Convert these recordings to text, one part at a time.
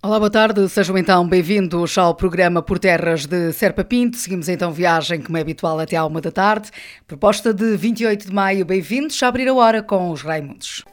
Olá, boa tarde. Sejam então bem-vindos ao programa Por Terras de Serpa Pinto. Seguimos então viagem, como é habitual, até à uma da tarde. Proposta de 28 de maio. Bem-vindos a abrir a hora com os Raimundos.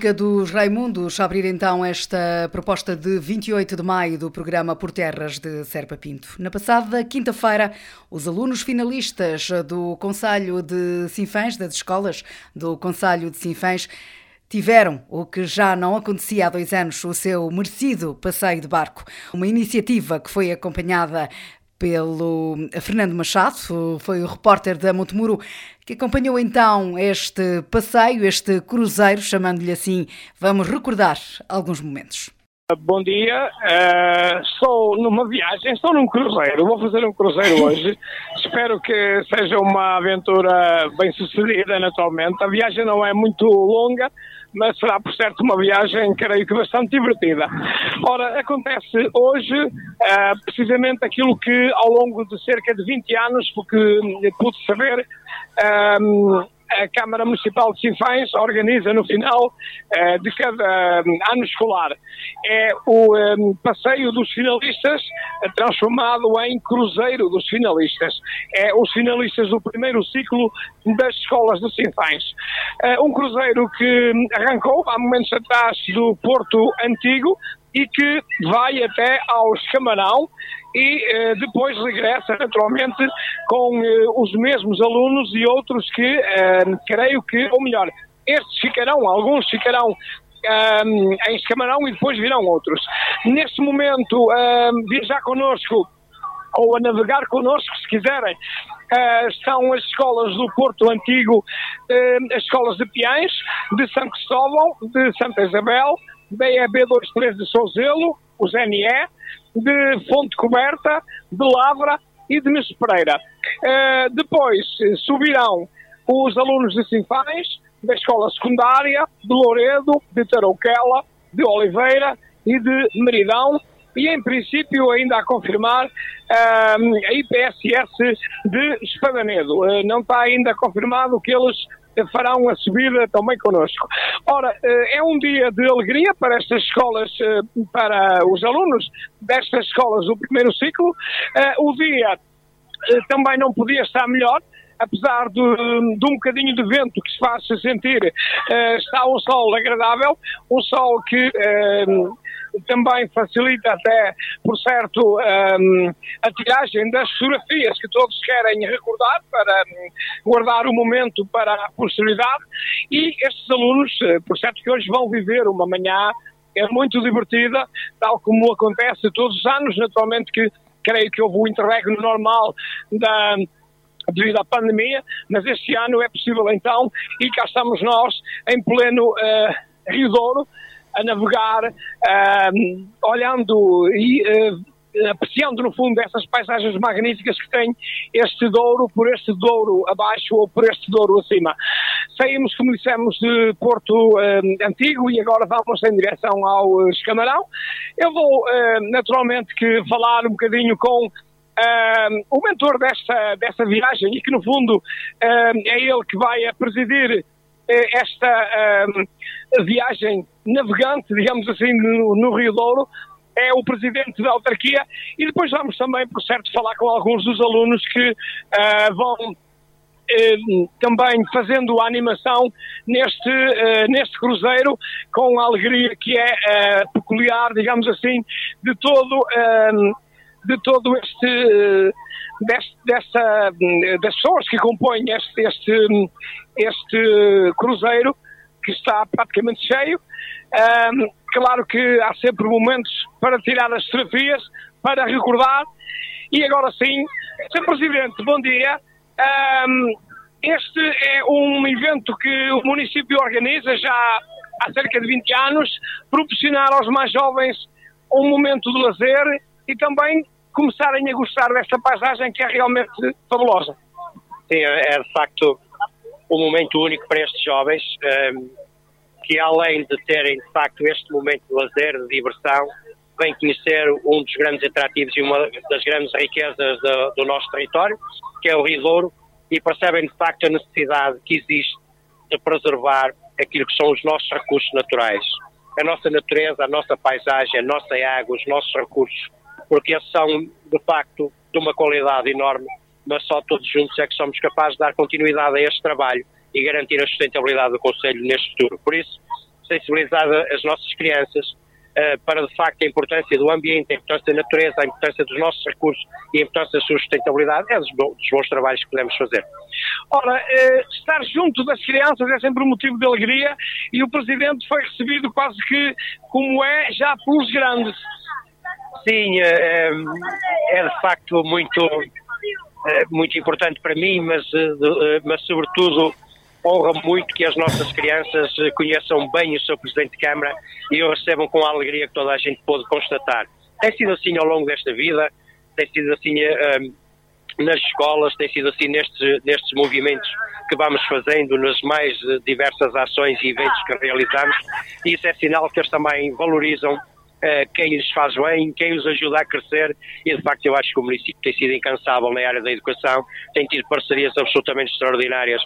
Música dos Raimundos a abrir então esta proposta de 28 de maio do programa Por Terras de Serpa Pinto. Na passada quinta-feira, os alunos finalistas do Conselho de Sinfãs, das escolas do Conselho de Sinfãs, tiveram, o que já não acontecia há dois anos, o seu merecido passeio de barco. Uma iniciativa que foi acompanhada pelo Fernando Machado, foi o repórter da Montemuro, que acompanhou então este passeio, este cruzeiro, chamando-lhe assim. Vamos recordar alguns momentos. Bom dia, uh, estou numa viagem, estou num cruzeiro, vou fazer um cruzeiro hoje. Espero que seja uma aventura bem sucedida, naturalmente. A viagem não é muito longa, mas será por certo uma viagem, creio que bastante divertida. Ora, acontece hoje uh, precisamente aquilo que ao longo de cerca de 20 anos, porque pude saber, um, a Câmara Municipal de Sinfães organiza no final uh, de cada um, ano escolar. É o um, passeio dos finalistas transformado em cruzeiro dos finalistas. É os finalistas do primeiro ciclo das escolas de Sinfães. Uh, um cruzeiro que arrancou há momentos atrás do Porto Antigo, e que vai até aos Camarão e eh, depois regressa naturalmente com eh, os mesmos alunos e outros que eh, creio que, ou melhor, estes ficarão, alguns ficarão um, em Escamarão e depois virão outros. Neste momento, um, viajar connosco ou a navegar connosco, se quiserem, uh, estão as escolas do Porto Antigo, uh, as escolas de Piães, de São Cristóvão, de Santa Isabel, da EB23 de Souzelo, os NE, de Fonte Coberta, de Lavra e de Mestre Pereira. Uh, depois subirão os alunos de Sinfães, da Escola Secundária, de Louredo, de Tarouquela, de Oliveira e de Meridão, e em princípio ainda a confirmar uh, a IPSS de Espadanedo. Uh, não está ainda confirmado que eles farão a subida também connosco. Ora, eh, é um dia de alegria para estas escolas, eh, para os alunos destas escolas do primeiro ciclo. Eh, o dia também não podia estar melhor apesar de, de, um bocadinho de vento que se faz sentir, está um sol agradável, um sol que também facilita até, por certo, um, a tiragem das fotografias que todos querem recordar para um, guardar o momento para a posterioridade e estes alunos, eh, por certo que hoje vão viver uma manhã é muito divertida, tal como acontece todos os anos, naturalmente que creio que houve o interregno normal da devido à pandemia, mas este ano é possível então, e cá estamos nós em pleno uh, Rio Douro, a navegar, uh, olhando e uh, apreciando no fundo essas paisagens magníficas que tem este Douro, por este Douro abaixo ou por este Douro acima. Saímos, como dissemos, de Porto Antigo e agora vamos em direção ao Escamarão. Eu vou naturalmente que falar um bocadinho com o mentor desta, desta viagem e que no fundo é ele que vai presidir uh, esta viagem navegante, digamos assim, no, no, Rio Douro, é o presidente da autarquia. E depois vamos também, por certo, falar com alguns dos alunos que vão também fazendo a animação neste, neste cruzeiro com a alegria que é peculiar, digamos assim, de todo de todo este deste, dessa, das pessoas que compõem este, este, este cruzeiro que está praticamente cheio. Um, claro que há sempre momentos para tirar as fotografias, para recordar. E agora sim, Sr. Presidente, bom dia. Um, este é um evento que o município organiza já há cerca de 20 anos, proporcionar aos mais jovens um momento de lazer e também começarem a gostar desta paisagem que é realmente fabulosa. Sim, é, é de facto um momento único para estes jovens, ehm, que além de terem de facto este momento de lazer, de diversão, vêm conhecer um dos grandes atrativos e uma das grandes riquezas do, do nosso território, que é o Rio Douro, e percebem de facto a necessidade que existe de preservar aquilo que são os nossos recursos naturais. A nossa natureza, a nossa paisagem, a nossa água, os nossos recursos porque esses são, de facto, de uma qualidade enorme, mas só todos juntos é que somos capazes de dar continuidade a este trabalho e garantir a sustentabilidade do Conselho neste futuro. Por isso, sensibilizar as nossas crianças uh, para, de facto, a importância do ambiente, a importância da natureza, a importância dos nossos recursos e a importância da sua sustentabilidade é dos bons, dos bons trabalhos que podemos fazer. Ora, uh, estar junto das crianças é sempre um motivo de alegria e o Presidente foi recebido quase que como é já pelos grandes. Sim, é, é de facto muito, é, muito importante para mim, mas, mas sobretudo honra muito que as nossas crianças conheçam bem o seu Presidente de Câmara e o recebam com a alegria que toda a gente pôde constatar. Tem sido assim ao longo desta vida, tem sido assim nas escolas, tem sido assim nestes, nestes movimentos que vamos fazendo, nas mais diversas ações e eventos que realizamos, e isso é sinal que eles também valorizam quem lhes faz bem, quem os ajuda a crescer. E de facto eu acho que o município tem sido incansável na área da educação, tem tido parcerias absolutamente extraordinárias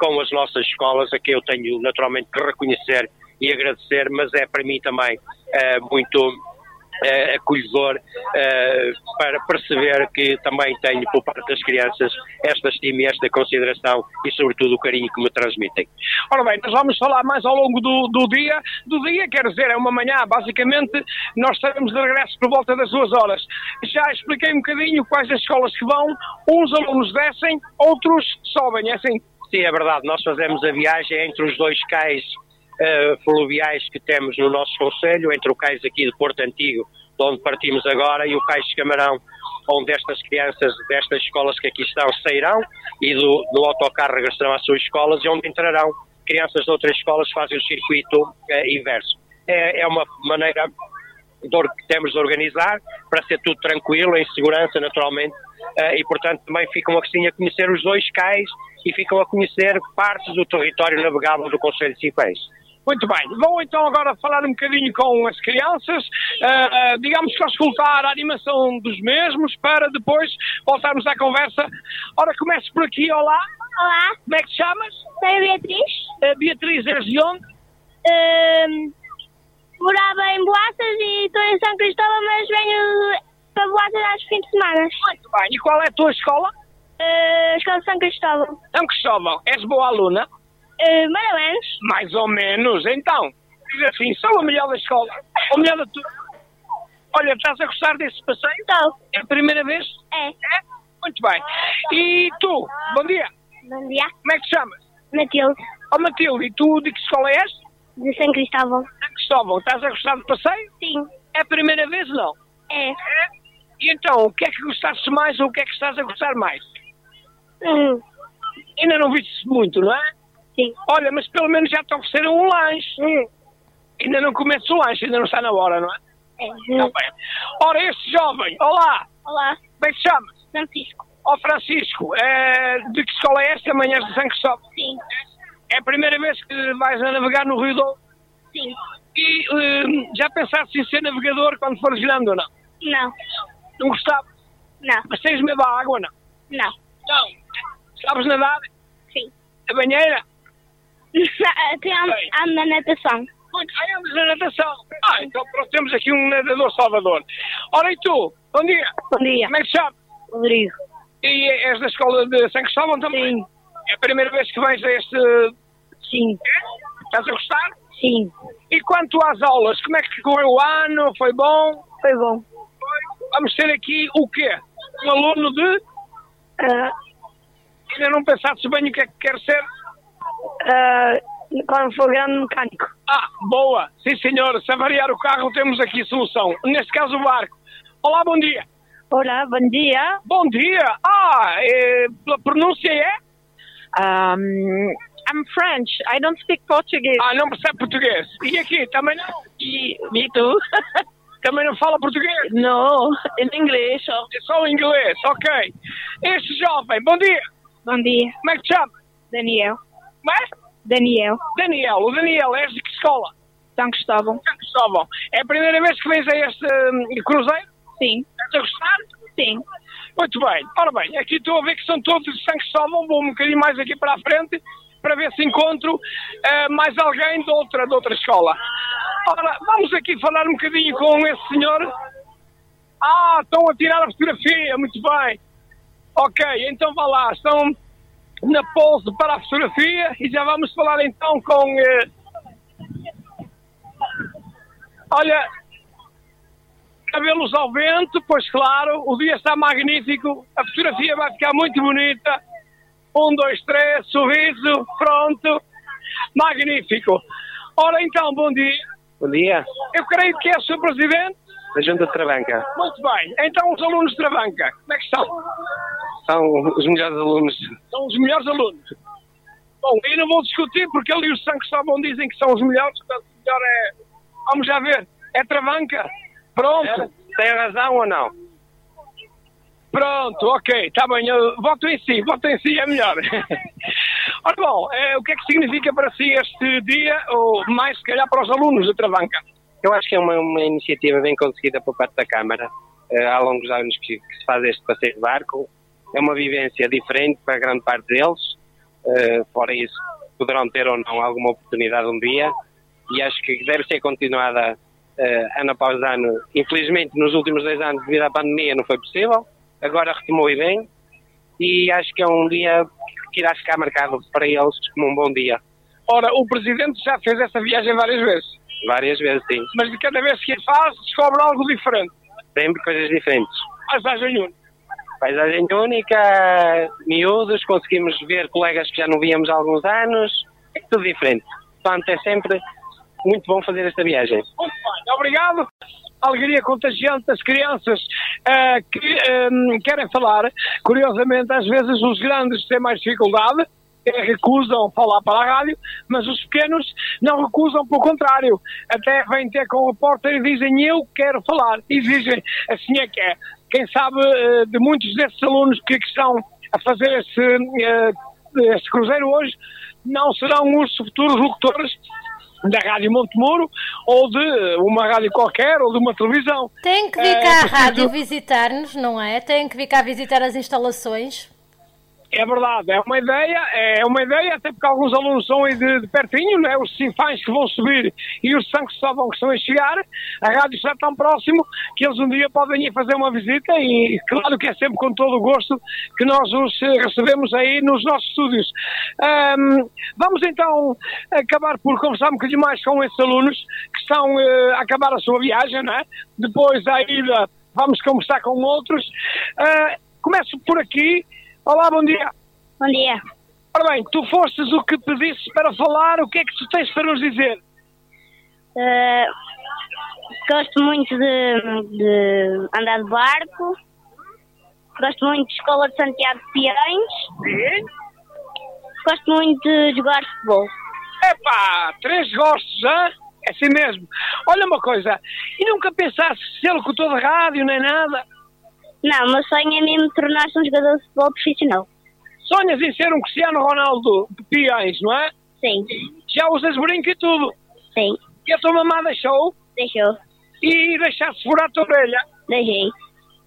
com as nossas escolas, a que eu tenho naturalmente que reconhecer e agradecer, mas é para mim também uh, muito uh, acolhedor uh, para perceber que também tenho por parte das crianças esta estima e esta consideração e sobretudo o carinho que me transmitem. Ora bem, nós vamos falar mais ao longo do, do dia. Do dia, quer dizer, é uma manhã, basicamente nós estaremos de regresso por volta das duas horas. Já expliquei um bocadinho quais as escolas que vão, uns alunos descem, outros sobem, é assim? Sim, é verdade, nós fazemos a viagem entre os dois cais uh, fluviais que temos no nosso Conselho, entre o cais aqui de Porto Antigo, de onde partimos agora, e o cais de Camarão, onde estas crianças destas escolas que aqui estão sairão e do, do autocarro regressarão às suas escolas e onde entrarão crianças de outras escolas fazem o circuito uh, inverso. É, é uma maneira que temos de organizar para ser tudo tranquilo, em segurança, naturalmente, uh, e portanto também ficam assim a conhecer os dois cais e ficam a conhecer partes do território navegável do Conselho de Cipés. Muito bem, vou então agora falar um bocadinho com as crianças, uh, uh, digamos que auscultar a animação dos mesmos para depois voltarmos à conversa. Ora, começo por aqui, olá. Olá. Como é que te chamas? Sou a Beatriz. Uh, Beatriz, és de onde? Uh, morava em Boaças e estou em São Cristóvão, mas venho para Boaças aos fins de semana. Muito bem, e qual é a tua escola? Uh, escola São Cristóvão. São Cristóvão, és boa aluna? Uh, mais ou menos. Mais ou menos, então. Diz assim, sou a melhor da escola. O melhor da tua. Olha, estás a gostar desse passeio? Estou. É a primeira vez? É. É? Muito bem. E tu, bom dia, Bom dia. como é que te chamas? Matilde, Ó Matilde, e tu de que escola és? de São Cristóvão. São Cristóvão, estás a gostar do passeio? Sim. É a primeira vez ou não? É. É? E então, o que é que gostaste mais ou o que é que estás a gostar mais? Hum. Ainda não viste muito, não é? Sim. Olha, mas pelo menos já te ofereceram um lanche. Hum. Ainda não começo o lanche, ainda não está na hora, não é? É. Tá bem. Ora, este jovem, olá, Olá, como é que te chamas? Francisco. Ó Francisco, é, de que escola é esta? Amanhã de São Cristóvão. Sim. É a primeira vez que vais a navegar no Rio Douro? Sim. E hum, já pensaste em ser navegador quando fores grande ou não? Não. Não gostava? Não. Mas tens medo da água ou não? Não. Não. Sabes nadar? Sim. A banheira? Até ando na natação. Muito bem, andas na natação. Ah, então pronto, temos aqui um nadador salvador. Ora, e tu? Bom dia. Bom dia. Como é que te chamas? Rodrigo. E és da escola de São Cristóvão também? Sim. É a primeira vez que vens a este... Sim. Estás a gostar? Sim. E quanto às aulas, como é que correu o ano? Foi bom? Foi bom. Vamos ter aqui o quê? Um aluno de... Uh, Ainda não pensaste bem o que é que quer ser? Uh, quando for grande mecânico. Ah, boa. Sim, senhor. Se avariar o carro, temos aqui solução. Neste caso, o barco. Olá, bom dia. Olá, bom dia. Bom dia. Ah, é, pela pronúncia é? Um, I'm French. I don't speak Portuguese. Ah, não percebe português. E aqui, também não? E me too. Também não fala português? no, in English. Oh. É só inglês, ok. Este jovem, bom dia. Bom dia, Como é que te chama? Daniel. Como é? Daniel. Daniel. O Daniel, és de que escola? São Cristóvão. São Cristóvão. É a primeira vez que vens a este hum, cruzeiro? Sim, Estás a gostar? sim. Muito bem. Ora bem, aqui estou a ver que são todos de São Cristóvão. Vou um bocadinho mais aqui para a frente para ver se encontro eh, mais alguém de outra, de outra escola. Ora, vamos aqui falar um bocadinho com esse senhor. Ah, estão a tirar a fotografia, muito bem. Ok, então vá lá, estão na pose para a fotografia e já vamos falar então com. eh, Olha, cabelos ao vento, pois claro, o dia está magnífico, a fotografia vai ficar muito bonita. Um, dois, três, sorriso, pronto, magnífico. Ora então, bom dia. Bom dia, Eu creio que é o Sr. Presidente. da Junta de Travanca. Muito bem. Então, os alunos de Travanca, como é que estão? São os melhores alunos. São os melhores alunos. Bom, eu não vou discutir porque ali os São Cristóvão dizem que são os melhores, portanto, o melhor é. Vamos já ver. É Travanca. Pronto. Tem razão ou não? Pronto, ok, está bem. Eu voto em si, voto em si é melhor. Ora bom, eh, o que é que significa para si este dia, ou mais se calhar para os alunos de Travanca? Eu acho que é uma, uma iniciativa bem conseguida por parte da Câmara. Eh, há longos anos que, que se faz este passeio de barco. É uma vivência diferente para grande parte deles. Eh, fora isso, poderão ter ou não alguma oportunidade um dia. E acho que deve ser continuada eh, ano após ano. Infelizmente, nos últimos dois anos, devido à pandemia, não foi possível. Agora retomou e bem. E acho que é um dia que irá ficar marcado para eles como um bom dia. Ora, o Presidente já fez essa viagem várias vezes, Várias vezes, sim. mas de cada vez que a faz, descobre algo diferente. Sempre coisas diferentes. Paisagem única. Paisagem única, miúdos, conseguimos ver colegas que já não víamos há alguns anos, é tudo diferente. Portanto, é sempre muito bom fazer esta viagem. Muito bem, obrigado. Alegria contagiante das crianças eh, que ehm, querem falar. Curiosamente, às vezes os grandes têm mais dificuldade, recusam falar para a rádio, mas os pequenos não recusam, pelo contrário. Até vêm ter com o repórter e dizem eu quero falar. E dizem assim é que é. Quem sabe eh, de muitos desses alunos que, que estão a fazer esse, eh, cruzeiro hoje não serão os futuros locutores da Rádio Montemuro ou de uma rádio qualquer ou de uma televisão. Tem que vir É, cá à preciso- rádio visitar-nos, não é? Tem que vir cá visitar as instalações. É verdade, é uma ideia, é uma ideia, até porque alguns alunos são aí de, de pertinho, né? os sinfãs que vão subir e os santos só vão que estão a chegar, a rádio está tão próximo que eles um dia podem ir fazer uma visita e claro que é sempre com todo o gosto que nós os eh, recebemos aí nos nossos estúdios. Ahm, vamos então acabar por conversar um bocadinho mais com esses alunos que estão eh, a acabar a sua viagem, né? depois da ida vamos conversar com outros. Ah, começo por aqui. Olá, bom dia. Bom dia. Ora bem, tu fostes o que pediste para falar, o que é que tu tens para nos dizer? Eh, gosto muito de, de andar de barco. Gosto muito de Escola de Santiago de Piães. Gosto muito de jogar futebol. Epá, três gostos, hã? É assim mesmo. Olha uma coisa, e nunca pensaste ser locutor de rádio nem nada? Não, o meu sonho é mesmo tornar-se um jogador de futebol profissional. Sonhas em ser um Cristiano Ronaldo de Piães, não é? Sim, Já usas brinco e tudo. sim. E a tua mamã deixou Deixou. e deixaste furar a tua orelha. Deixei.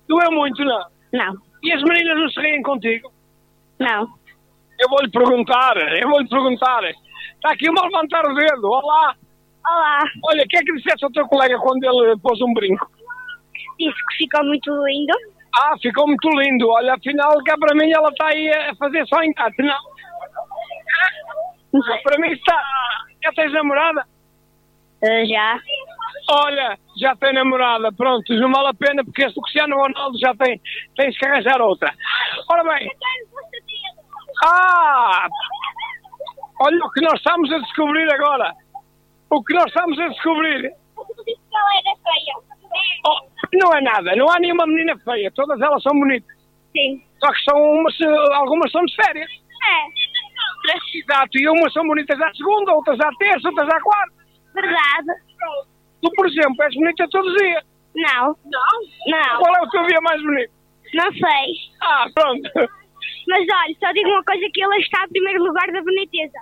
Doeu muito, não? Não, E as meninas não se riem contigo? não. Eu vou-lhe perguntar, eu vou-lhe perguntar. Está aqui uma a levantar o dedo. Olá. Olá. Olha, o que é que disseste ao teu colega quando ele pôs um brinco? Disse que ficou muito lindo. Ah, ficou muito lindo. Olha, afinal, cá para mim ela está aí a fazer só engate, não? Ah, Para mim está. Já tens namorada? Eh, já. Olha, já tem namorada. Pronto, não vale a pena porque este Cristiano Ronaldo já tem. Tens que arranjar outra. Ora bem. Ah! Olha o que nós estamos a descobrir agora. O que nós estamos a descobrir. Ela era feia. Oh, não é nada, não há nenhuma menina feia, todas elas são bonitas. Sim. Só que são umas, algumas são de férias. É. Exato, e umas são bonitas à segunda, outras à terça, outras à quarta. Verdade. Tu, por exemplo, és bonita todos os dias. Não. Não? Não. Qual é o teu dia mais bonito? Não sei. Ah, pronto. Mas olha, só digo uma coisa que ele está em primeiro lugar da boniteza.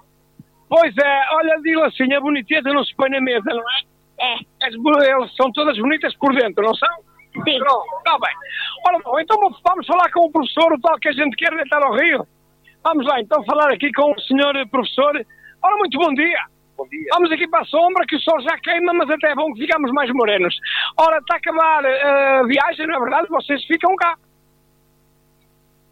Pois é, olha, digo assim, a boniteza não se põe na mesa, não é? É. As bo- Elas são todas bonitas por dentro, não são? Sim. Pronto, está bem. Ora bom, então vamos falar com o professor, o tal que a gente quer deitar ao rio. Vamos lá, então, falar aqui com o senhor professor. Ora, muito bom dia. Bom dia. Vamos aqui para a sombra, que o sol já queima, mas até é bom que ficamos mais morenos. Ora, está a acabar eh, a viagem, não é verdade? Vocês ficam cá.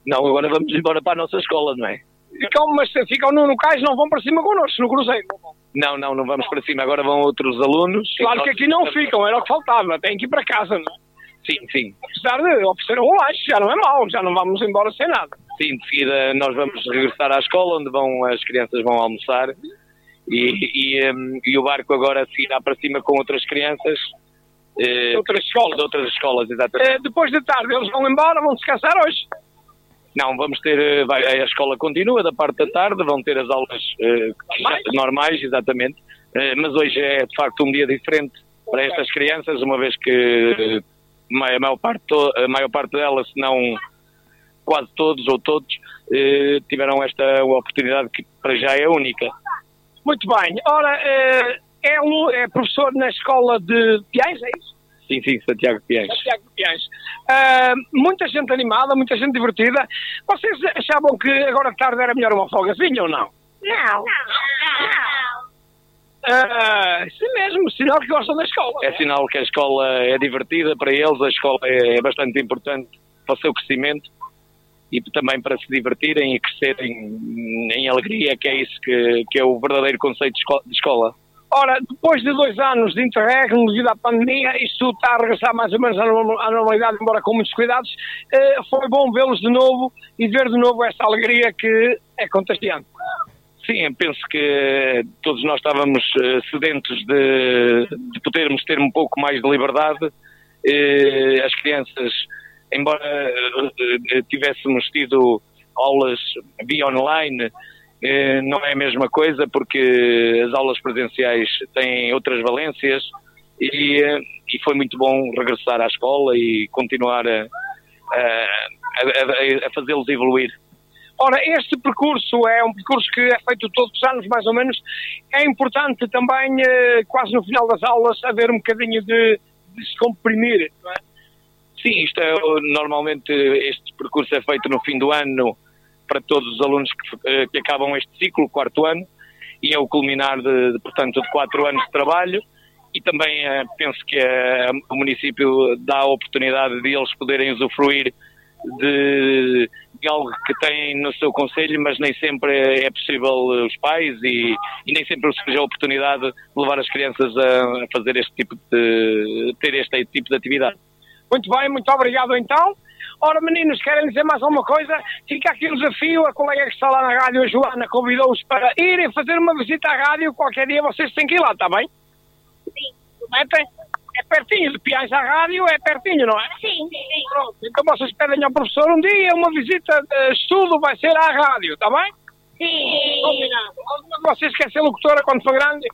Não, agora vamos embora para a nossa escola, não é? Ficam, mas ficam no, no cais, não vão para cima connosco, no cruzeiro. Não, não, não vamos para cima. Agora vão outros alunos. Claro que aqui não ficam, era o que faltava. Têm que ir para casa, não é? Sim, sim. Apesar de oferecer um lanche, já não é mau, já não vamos embora sem nada. Sim, de seguida nós vamos regressar à escola, onde vão, as crianças vão almoçar. E, e, hum, e o barco agora seguirá para cima com outras crianças. eh, outras escolas. De outras escolas, exatamente. Eh, depois de tarde eles vão embora, vão descansar hoje. Não, vamos ter. eh, vai- a escola continua da parte da tarde, vão ter as aulas eh, Normais? exatamente. Eh, mas hoje é de facto um dia diferente para estas crianças, uma vez que a maior parte, a maior parte delas, se não quase todos ou todos, eh, tiveram esta oportunidade que para já é única. Muito bem. Ora, eh, é, professor na escola de Piães, é isso? Sim, sim, Santiago Piães. Santiago Piães. Ah, muita gente animada, muita gente divertida. Vocês achavam que agora de tarde era melhor uma folgazinha ou não? Não. Não. Ah, sim mesmo, sinal que gostam da escola. É sinal que a escola é divertida para eles, a escola é, é bastante importante para o seu crescimento e também para se divertirem e crescerem em alegria, que é isso que, que é o verdadeiro conceito de escola. Ora, depois de dois anos de interregno devido à pandemia, isto está a regressar mais ou menos à norma- à normalidade, embora com muitos cuidados. Eh, foi bom vê-los de novo e ver de novo esta alegria que é contagiante. Sim, penso que todos nós estávamos eh, sedentos de, de podermos ter um pouco mais de liberdade. Eh, As crianças, embora eh, eh, tivéssemos tido aulas via online, eh, não é a mesma coisa porque as aulas presenciais têm outras valências e, eh, e foi muito bom regressar à escola e continuar a, a- a- a- fazê-los evoluir. Ora, este percurso é um percurso que é feito todos os anos, mais ou menos. É importante também, eh, quase no final das aulas, haver um bocadinho de, de se comprimir. É? Sim, isto é, normalmente este percurso é feito no fim do ano para todos os alunos que, que acabam este ciclo, quarto ano, e é o culminar de, de portanto, de quatro anos de trabalho e também uh, penso que uh, o município dá a oportunidade de eles poderem usufruir de, de, algo que têm no seu conselho, mas nem sempre é possível os pais e, e nem sempre surge a oportunidade de levar as crianças a, a, fazer este tipo de ter este tipo de atividade. Muito bem, muito obrigado então. Ora, meninos, querem dizer mais alguma coisa? Fica aqui o desafio, a colega que está lá na rádio, a Joana, convidou-os para irem fazer uma visita à rádio. Qualquer dia vocês têm que ir lá, está bem? Sim. Metem? É pertinho, de Piais à rádio é pertinho, não é? Sim, sim. Pronto, então vocês pedem ao professor um dia, uma visita de estudo vai ser à rádio, está bem? Sim. Combinado. Alguma de vocês quer ser locutora quando for grande?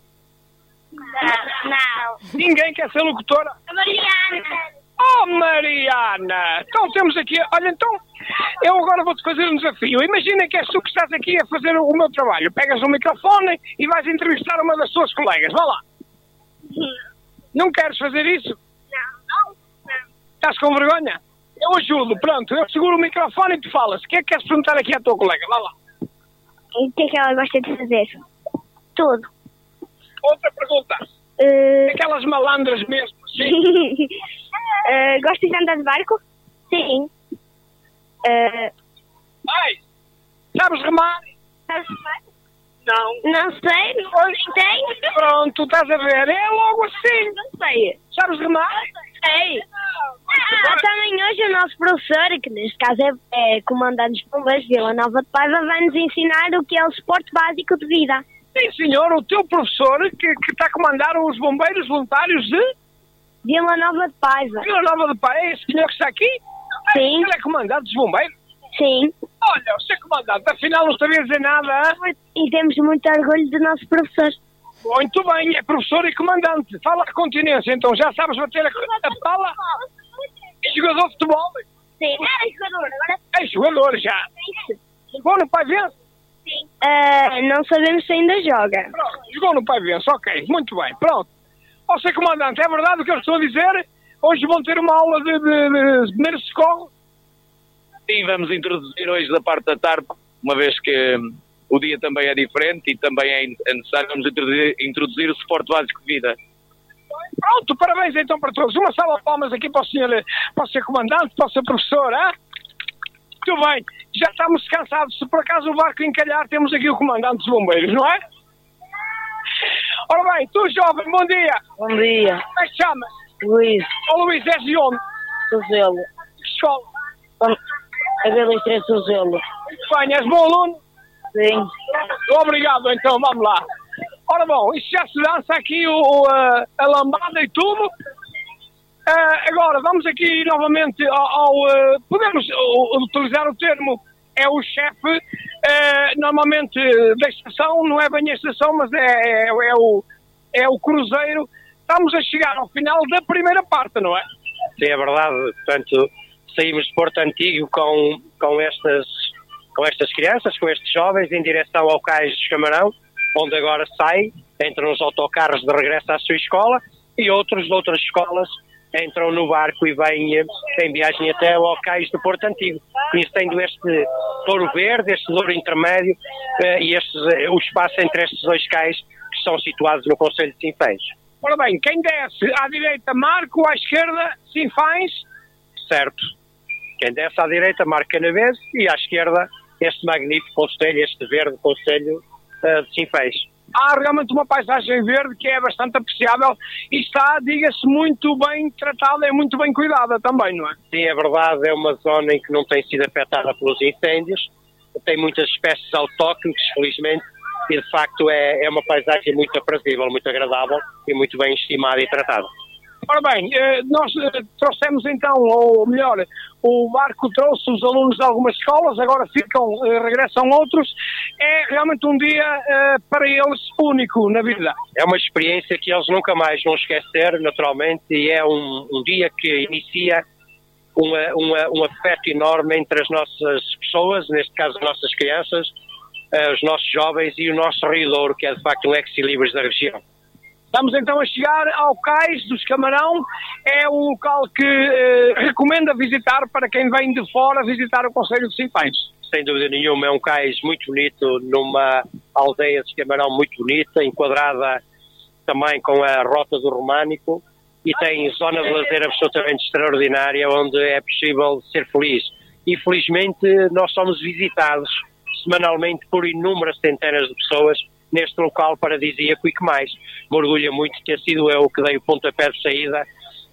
Não, não. Ninguém quer ser locutora? A Mariana. Oh, Mariana! Então temos aqui, olha, então, eu agora vou-te fazer um desafio. Imagina que és tu que estás aqui a fazer o meu trabalho. Pegas o microfone e vais entrevistar uma das tuas colegas. Vá lá. Não queres fazer isso? Não, não. Estás com vergonha? Eu ajudo, pronto. Eu seguro o microfone e tu falas. O que é que queres perguntar aqui à tua colega? Vá lá. O que é que ela gosta de fazer? Tudo. Outra pergunta. Uh, Aquelas malandras mesmo. Uh, gosta de andar de barco? Sim. Uh, Ai, sabes remar? sabes remar? Não. Não sei, não tem. Pronto, estás a ver. É logo assim. Não sei. Sabes remar? Sei. Ah, também hoje o nosso professor, que neste caso é, é comandante dos bombeiros de Vila Nova de Paiva, vai nos ensinar o que é o suporte básico de vida. Sim, senhor. O teu professor, que, que está a comandar os bombeiros voluntários de Vila Nova de Paiva. Vila Nova de Pai. É esse senhor que está aqui? Sim. Ele é comandante dos bombeiros? Sim. Olha, você é comandante. Afinal não sabia dizer nada, hein? E temos muito orgulho do nosso professor. Muito bem, é professor e comandante. Fala a continência, então. Já sabes bater a, a pala? É jogador de futebol? Sim. Era jogador, agora É jogador já. Jogou no Pai Vence? sim. Ah, não sabemos se ainda joga. Pronto, jogou no Pai Vence, ok. Muito bem, pronto. Ó, Sr. Comandante, é verdade o que eu estou a dizer? Hoje vão ter uma aula de, de, de primeiros socorros? Sim, vamos introduzir hoje da parte da tarde, uma vez que hum, o dia também é diferente e também é é necessário vamos introduzir, introduzir o suporte básico de vida. Pronto, parabéns então para todos. Uma salva de palmas aqui para o senhor, para o senhor comandante, para o senhor professor, hein? Muito bem, já estamos cansados. Se por acaso o barco encalhar, temos aqui o comandante dos bombeiros, não é? Ora bem, tu jovem, bom dia. Bom dia, Como é que te chamas? Luís Ó Luís, és de onde? Suzelo. Que escola? A Vila Três Suzelo. Muito bem, és bom aluno? Sim. Obrigado, então, vamos lá. Ora bom, isto já se dança aqui o, o, a, a lambada e tudo. Ah, agora, vamos aqui novamente ao... ao, ah, podemos uh, utilizar o termo, é o chefe, ah, normalmente da estação, não é bem a estação, mas é, é, é o, é o cruzeiro. Estamos a chegar ao final da primeira parte, não é? Sim, é verdade. Portanto, saímos de Porto Antigo com, com, estas, com estas crianças, com estes jovens, em direção ao Cais de Camarão, onde agora saem, entram nos autocarros de regresso à sua escola e outros de outras escolas entram no barco e vêm em viagem até ao Cais do Porto Antigo, conhecendo este Douro Verde, este Douro Intermédio eh, e estes, eh, o espaço entre estes dois cais que estão situados no Conselho de Sinfãs. Ora bem, quem desce à direita Marco, à esquerda Sinfães, certo. Quem desce à direita, Marco Canavês, e à esquerda, este magnífico conselho, este verde conselho eh, de Sinfãs. Há realmente uma paisagem verde que é bastante apreciável e está, diga-se, muito bem tratada e muito bem cuidada também, não é? Sim, é verdade, é uma zona em que não tem sido afetada pelos incêndios, tem muitas espécies autóctones, felizmente, e de facto é, é uma paisagem muito aprazível, muito agradável e muito bem estimada e tratada. Ora bem, eh, nós eh, trouxemos então, ou melhor, o barco trouxe os alunos de algumas escolas, agora ficam, eh, regressam outros. É realmente um dia para eles único na vida. É uma experiência que eles nunca mais vão esquecer, naturalmente, e é um, um dia que inicia uma, uma, um afeto enorme entre as nossas pessoas, neste caso as nossas crianças, os nossos jovens e o nosso Rio Douro, que é de facto um ex-libris da região. Estamos então a chegar ao Cais dos Camarão, é um local que eh, recomendo visitar para quem vem de fora visitar o Conselho de Sinfãs. sem dúvida nenhuma, é um cais muito bonito, numa aldeia de Escamarão muito bonita, enquadrada também com a rota do Românico e tem zona de lazer absolutamente extraordinária, onde é possível ser feliz. E felizmente nós somos visitados semanalmente por inúmeras centenas de pessoas neste local paradisíaco e que mais me orgulha muito ter sido eu que dei o pontapé de saída,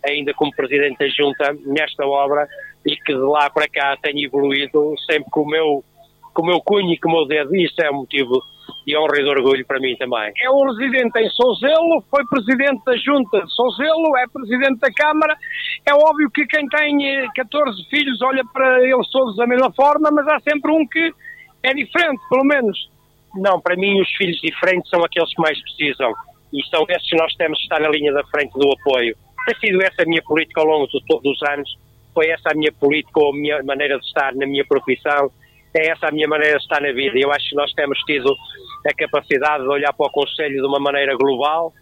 ainda como Presidente da Junta, nesta obra e que de lá para cá tenho evoluído sempre com o meu, com o meu cunho e com o meu dedo. Isso é um motivo de honra e de orgulho para mim também. É um residente em Souzelo, foi Presidente da Junta de Souzelo, é Presidente da Câmara. É óbvio que quem tem 14 filhos olha para eles todos da mesma forma, mas há sempre um que é diferente, pelo menos. Não, para mim os filhos diferentes são aqueles que mais precisam e são esses que nós temos que estar na linha da frente do apoio. Tem sido essa a minha política ao longo do, dos anos, foi essa a minha política ou a minha maneira de estar na minha profissão, é essa a minha maneira de estar na vida. Eu acho que nós temos tido a capacidade de olhar para o Conselho de uma maneira global,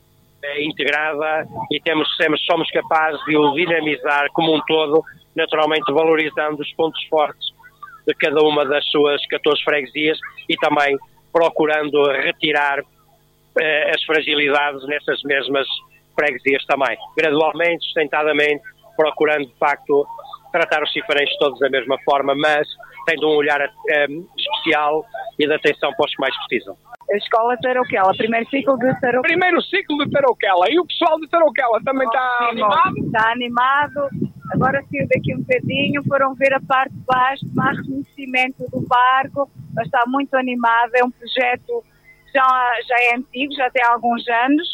eh, integrada e temos, somos capazes de o dinamizar como um todo, naturalmente valorizando os pontos fortes de cada uma das suas 14 freguesias e também procurando retirar eh, as fragilidades nessas mesmas freguesias também. Gradualmente, sustentadamente, procurando de facto tratar os cifarenses todos da mesma forma, mas tendo um olhar eh, especial e de atenção para os que mais precisam. A escola Tarouquela, primeiro ciclo de Tarouquela. Primeiro ciclo de Tarouquela. E o pessoal de Tarouquela também está animado? Está animado. Agora saiu daqui um bocadinho, foram ver a parte de baixo, mais reconhecimento do barco, mas está muito animado. É um projeto que já, já é antigo, já tem alguns anos,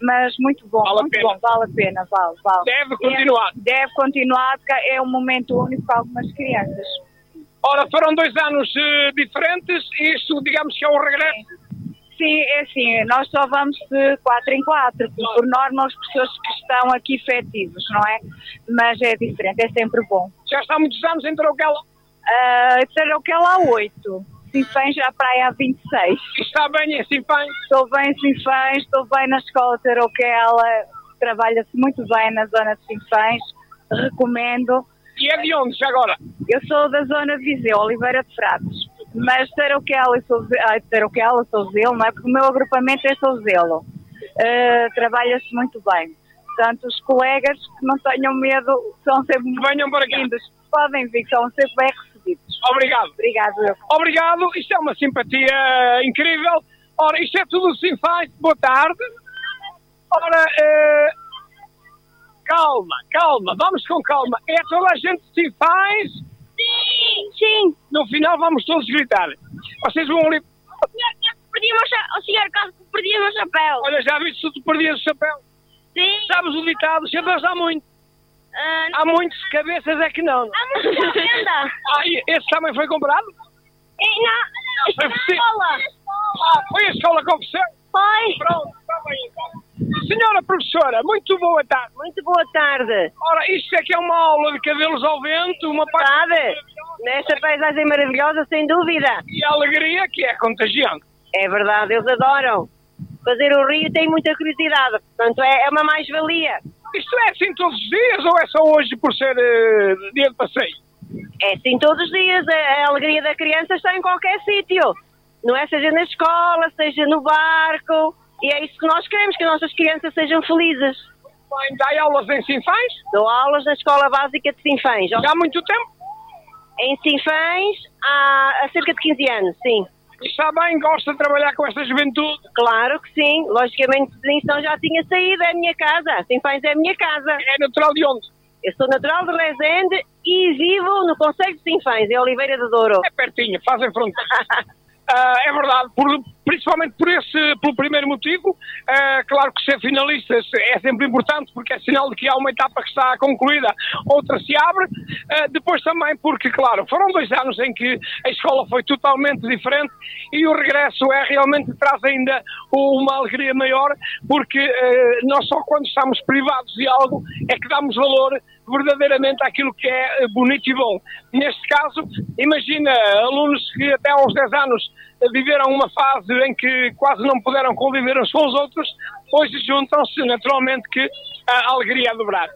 mas muito bom, vale muito bom, vale a pena, vale, vale. Deve continuar. Deve, deve continuar, porque é um momento único para algumas crianças. Ora, foram dois anos uh, diferentes, isso digamos que é o regresso Sim, é assim, nós só vamos de quatro em quatro, por norma as pessoas que estão aqui efetivos, não é? Mas é diferente, é sempre bom. Já está há muitos anos em Tarouquela? Uh, Tarouquela há oito. Sinfãs à praia há 26. Está bem em Sinfãs? Estou bem em Sinfãs, estou bem na escola Tarouquela, trabalha-se muito bem na zona de Sinfãs, recomendo. E é de onde já agora? Eu sou da zona de Viseu, Oliveira de Frades. Mas Tarouquela e Souzelo, Tarouquela, Souzelo, não é? Porque o meu agrupamento é Souzelo. Uh, Trabalha-se muito bem. Portanto, os colegas que não tenham medo são sempre muito Venham para vindos. Podem vir, são sempre bem recebidos. Obrigado. Obrigado. Eu. Obrigado. Isto é uma simpatia incrível. Ora, isto é tudo assim faz. Boa tarde. Ora, uh, calma, calma. Vamos com calma. É toda a gente se faz Sim, sim. No final vamos todos gritar. Vocês vão ali. Perdi o meu chapéu. O senhor perdi o meu chapéu. Olha, já viste se tu perdias o chapéu? Sim. Sabes o ditado? Chapéus há muito. Uh, há muitos cabeças é que não. Há muitos à venda. ah, esse também foi comprado? E, não, não, foi na escola. Ah, foi a escola com você? Foi. Pronto, está bem então. Senhora professora, muito boa tarde. Muito boa tarde. Ora, isto é que é uma aula de cabelos ao vento, uma parte... Nesta paisagem maravilhosa, sem dúvida. E a alegria que é contagiante. É verdade, eles adoram. Fazer o rio tem muita curiosidade, portanto é, é uma mais-valia. Isto é assim todos os dias ou é só hoje por ser uh, dia de passeio? É assim todos os dias. A, a alegria da criança está em qualquer sítio. Não é seja na escola, seja no barco, e é isso que nós queremos, que as nossas crianças sejam felizes. Bem, dá aulas em Sinfãs? Dou aulas na Escola Básica de Sinfãs. Já há muito tempo? Em Sinfãs há, há cerca de 15 anos, sim. E está bem, gosta de trabalhar com esta juventude? Claro que sim. Logicamente, Definição já tinha saído, é a minha casa. Sinfãs é a minha casa. É natural de onde? Eu sou natural de Rezende e vivo no Conselho de Sinfãs, em Oliveira de Douro. É pertinho, fazem fronteira. Uh, é verdade, por, principalmente por esse, pelo primeiro motivo. Uh, claro que ser finalista é sempre importante porque é sinal de que há uma etapa que está concluída, outra se abre. Uh, depois também porque, claro, foram dois anos em que a escola foi totalmente diferente e o regresso é realmente traz ainda uma alegria maior porque nós só quando estamos privados de algo é que damos valor verdadeiramente àquilo que é bonito e bom. Neste caso, imagina alunos que até aos 10 anos viveram uma fase em que quase não puderam conviver uns com os outros, hoje juntam-se naturalmente que a alegria a dobrar.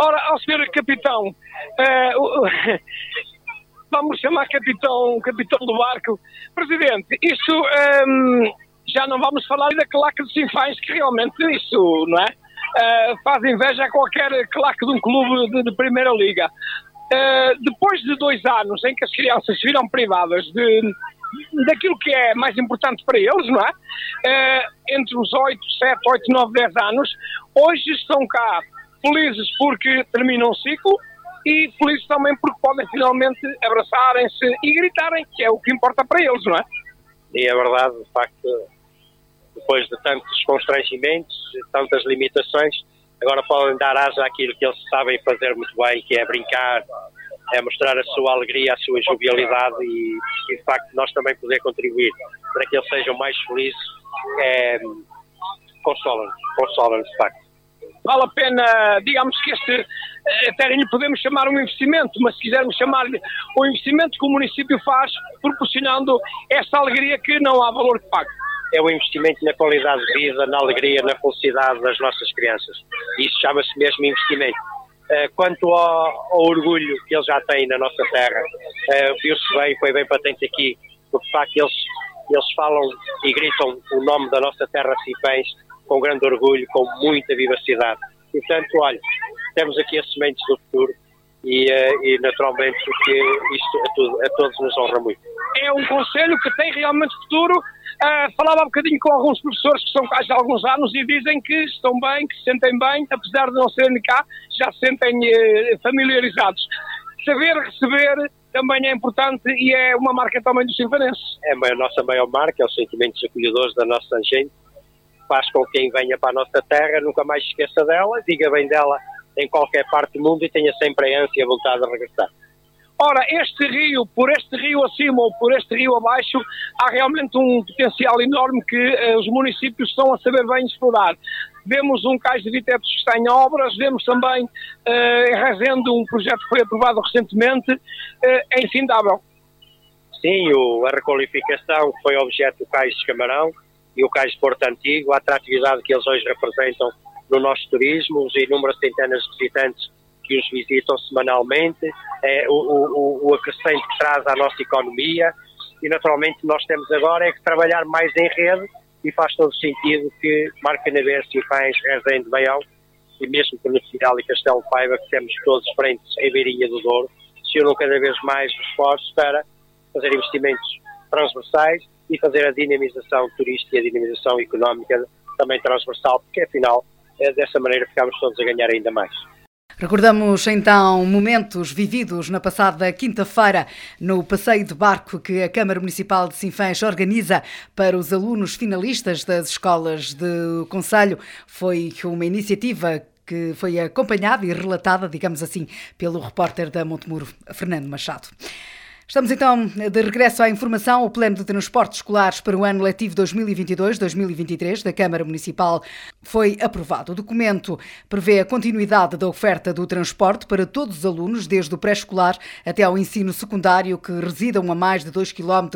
Ora, ao senhor capitão, uh, vamos chamar capitão, capitão do barco. Presidente, isso um, já não vamos falar da claque de Sinfãs, que realmente isso, não é? Uh, faz inveja a qualquer claque de um clube de, de Primeira Liga. Uh, depois de dois anos em que as crianças viram privadas de, daquilo que é mais importante para eles, não é? Uh, entre os 8, 7, 8, 9, 10 anos, hoje estão cá felizes porque terminam o ciclo e felizes também porque podem finalmente abraçarem-se e gritarem, que é o que importa para eles, não é? E é verdade, de facto, depois de tantos constrangimentos, tantas limitações, agora podem dar asa àquilo que eles sabem fazer muito bem, que é brincar, é mostrar a sua alegria, a sua jovialidade e, e de facto nós também poder contribuir para que eles sejam mais felizes, é, consola-nos, consola de facto vale a pena, digamos que este, eh, até lhe podemos chamar um investimento, mas se quisermos chamar-lhe o investimento que o município faz, proporcionando essa alegria que não há valor que pague. É o um investimento na qualidade de vida, na alegria, na felicidade das nossas crianças. Isso chama-se mesmo investimento. Eh, quanto ao, ao, orgulho que eles já têm na nossa terra, uh, viu-se bem, foi bem patente aqui, porque de facto eles, eles falam e gritam o nome da nossa terra Cipães com grande orgulho, com muita vivacidade. Portanto, olha, temos aqui as sementes do futuro e, uh, e naturalmente que isto a, tudo, a, todos nos honra muito. É um conselho que tem realmente futuro. Uh, falava um bocadinho com alguns professores que são cá já há alguns anos e dizem que estão bem, que se sentem bem, apesar de não serem cá, já se sentem uh, familiarizados. Saber receber também é importante e é uma marca também do Silvanense. É a nossa maior marca, é os sentimentos acolhedores da nossa gente faz com que quem venha para a nossa terra nunca mais esqueça dela, diga bem dela em qualquer parte do mundo e tenha sempre a ânsia a vontade de regressar. Ora, este rio, por este rio acima ou por este rio abaixo, há realmente um potencial enorme que uh, os municípios estão a saber bem explorar. Vemos um cais de Vitetos que está em obras, vemos também uh, em Rezende um projeto que foi aprovado recentemente, uh, é infindável. Sim, o, a requalificação foi objeto do cais de Camarão, e o Cais de Porto Antigo, a atratividade que eles hoje representam no nosso turismo, os inúmeras centenas de visitantes que os visitam semanalmente, é, o, o, o acrescente que traz à nossa economia e naturalmente nós temos agora é que trabalhar mais em rede e faz todo sentido que Marca Naves, Cifães, Rezende, Baião e mesmo Penafiel e Castelo Paiva, que temos todos frentes em Beirinha do Douro, se unam cada vez mais esforços para fazer investimentos transversais e fazer a dinamização turística e a dinamização económica também transversal, porque afinal, é dessa maneira ficamos todos a ganhar ainda mais. Recordamos então momentos vividos na passada quinta-feira no passeio de barco que a Câmara Municipal de Sinfãs organiza para os alunos finalistas das escolas do Conselho. Foi uma iniciativa que foi acompanhada e relatada, digamos assim, pelo repórter da Montemuro, Fernando Machado. Estamos então de regresso à informação. O Plano de Transportes Escolares para o ano letivo 2022-2023 da Câmara Municipal foi aprovado. O documento prevê a continuidade da oferta do transporte para todos os alunos, desde o pré-escolar até ao ensino secundário, que residam a mais de 2 km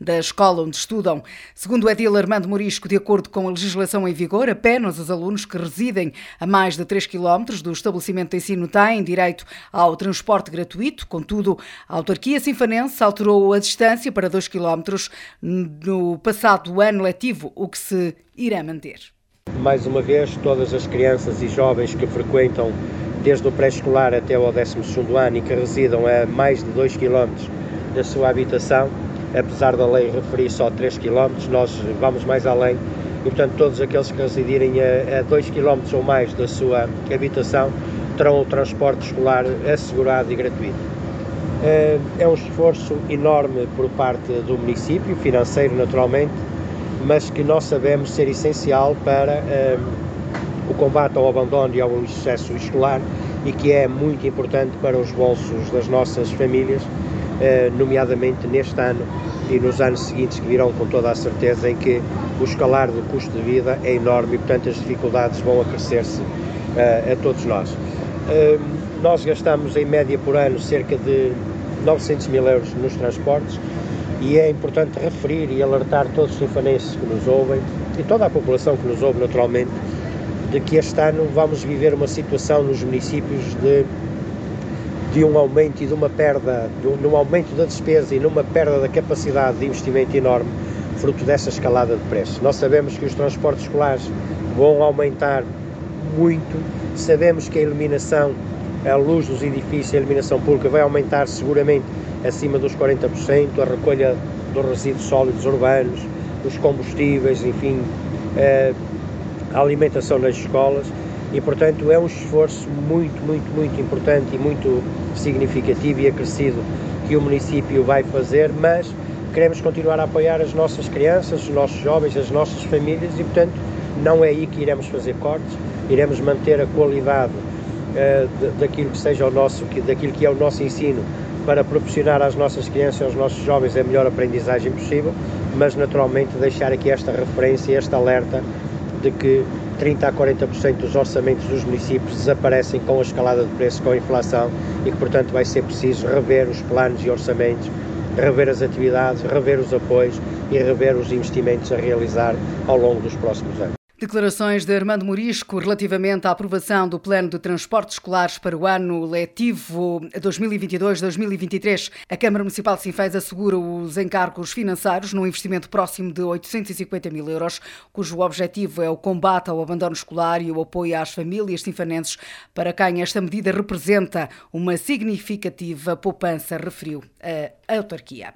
da escola onde estudam. Segundo Edil Armando Morisco, de acordo com a legislação em vigor, apenas os alunos que residem a mais de 3 km do estabelecimento de ensino têm direito ao transporte gratuito. Contudo, a autarquia sinfanense Alterou a distância para 2 km no passado ano letivo, o que se irá manter. Mais uma vez, todas as crianças e jovens que frequentam desde o pré-escolar até ao 12 ano e que residam a mais de 2 km da sua habitação, apesar da lei referir só 3 km, nós vamos mais além e, portanto, todos aqueles que residirem a, 2 km ou mais da sua habitação terão o transporte escolar assegurado e gratuito. Eh, é um esforço enorme por parte do município, financeiro naturalmente, mas que nós sabemos ser essencial para eh, o combate ao abandono e ao excesso escolar e que é muito importante para os bolsos das nossas famílias, eh, nomeadamente neste ano e nos anos seguintes que virão com toda a certeza em que o escalar do custo de vida é enorme e portanto as dificuldades vão acrescer-se a todos nós. Nós gastamos em média por ano cerca de 900 mil euros nos transportes e é importante referir e alertar todos os sinfanenses que nos ouvem e toda a população que nos ouve naturalmente de que este ano vamos viver uma situação nos municípios de de um aumento e de uma perda, de um, um aumento da despesa e numa perda da capacidade de investimento enorme, fruto dessa escalada de preços. Nós sabemos que os transportes escolares vão aumentar muito, sabemos que a iluminação, a luz dos edifícios, a iluminação pública vai aumentar seguramente acima dos 40%, a recolha dos resíduos sólidos urbanos, os combustíveis, enfim, eh, a alimentação nas escolas. E, portanto, é um esforço muito, muito, muito importante e muito significativo e acrescido que o município vai fazer, mas queremos continuar a apoiar as nossas crianças, os nossos jovens, as nossas famílias e, portanto, não é aí que iremos fazer cortes, iremos manter a qualidade daquilo que seja o nosso, daquilo que é o nosso ensino para proporcionar às nossas crianças aos nossos jovens a melhor aprendizagem possível, mas naturalmente deixar aqui esta referência, este alerta de que 30 a 40% dos orçamentos dos municípios desaparecem com a escalada de preços, com a inflação e que, portanto, vai ser preciso rever os planos e orçamentos, rever as atividades, rever os apoios e rever os investimentos a realizar ao longo dos próximos anos. Declarações de Armando Morisco relativamente à aprovação do Plano de Transportes Escolares para o ano letivo 2022-2023. A Câmara Municipal de Sinfãs assegura os encargos financeiros num investimento próximo de 850 mil euros, cujo objetivo é o combate ao abandono escolar e o apoio às famílias sinfanenses, para quem esta medida representa uma significativa poupança, referiu a autarquia.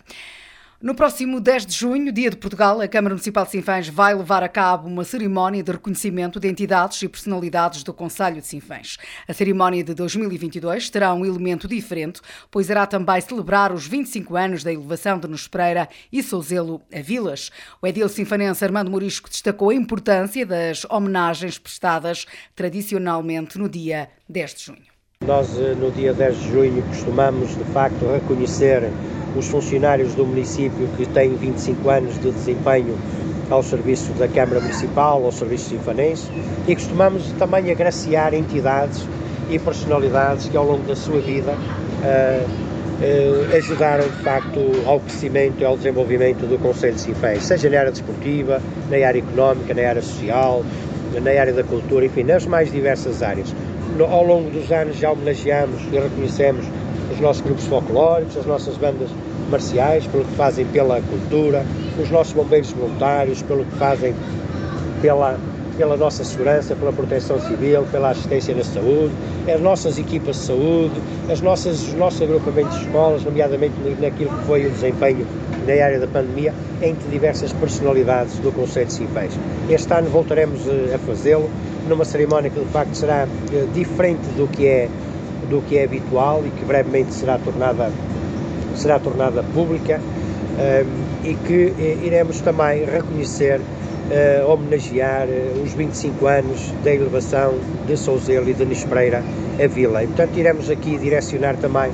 No próximo 10 de junho, dia de Portugal, a Câmara Municipal de Sinfãs vai levar a cabo uma cerimónia de reconhecimento de entidades e personalidades do Conselho de Sinfãs. A cerimónia de 2022 terá um elemento diferente, pois irá também celebrar os 25 anos da elevação de Nos Pereira e Souzelo a Vilas. O edil sinfanense Armando Morisco destacou a importância das homenagens prestadas tradicionalmente no dia 10 de junho. Nós, eh, no dia 10 de junho, costumamos, de facto, reconhecer os funcionários do município que têm 25 anos de desempenho ao serviço da Câmara Municipal, ao serviço sinfanense e costumamos também agraciar entidades e personalidades que ao longo da sua vida uh, uh, ajudaram de facto ao crescimento e ao desenvolvimento do Conselho de Sinfãs, seja na área desportiva, na área económica, na área social, na área da cultura, enfim, nas mais diversas áreas. No, ao longo dos anos já homenageamos e reconhecemos os nossos grupos folclóricos, as nossas bandas marciais, pelo que fazem pela cultura, os nossos bombeiros voluntários, pelo que fazem pela, pela nossa segurança, pela proteção civil, pela assistência na saúde, as nossas equipas de saúde, as nossas, os nossos agrupamentos de escolas, nomeadamente naquilo que foi o desempenho na área da pandemia, entre diversas personalidades do Conselho de Sinfãs. Este ano voltaremos eh, a fazê-lo numa cerimónia que de facto será eh, diferente do que é do que é habitual e que brevemente será tornada, será tornada pública um, e que eh, iremos também reconhecer, uh, homenagear uh, os 25 anos da elevação de Souzelo e de Nespreira a vila. E, portanto, iremos aqui direcionar também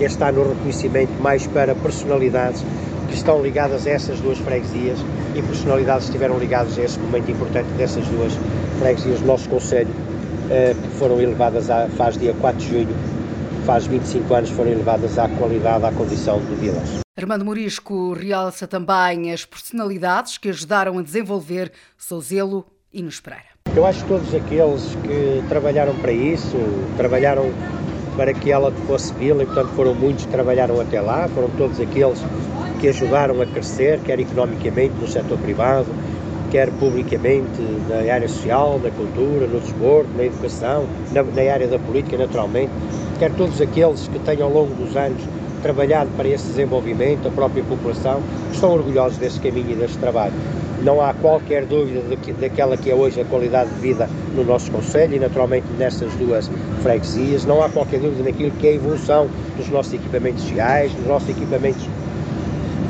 este ano o reconhecimento mais para personalidades que estão ligadas a essas duas freguesias e personalidades que estiveram ligadas a esse momento importante dessas duas freguesias do nosso Conselho eh, que foram elevadas, a, faz dia 4 de junho, faz 25 anos, foram elevadas à qualidade, à condição de vilas. Armando Morisco realça também as personalidades que ajudaram a desenvolver Souzelo e nos Pereira. Eu acho que todos aqueles que trabalharam para isso, trabalharam para que ela fosse vila e, portanto, foram muitos que trabalharam até lá, foram todos aqueles que ajudaram a crescer, quer economicamente no setor privado, quer publicamente na área social, na cultura, no desporto, na educação, na, na área da política, naturalmente, quer todos aqueles que tenham ao longo dos anos trabalhado para esse desenvolvimento, a própria população, estão orgulhosos desse caminho e desse trabalho. Não há qualquer dúvida daquela que é hoje a qualidade de vida no nosso Conselho e, naturalmente, nessas duas freguesias. Não há qualquer dúvida naquilo que é a evolução dos nossos equipamentos sociais, dos nossos equipamentos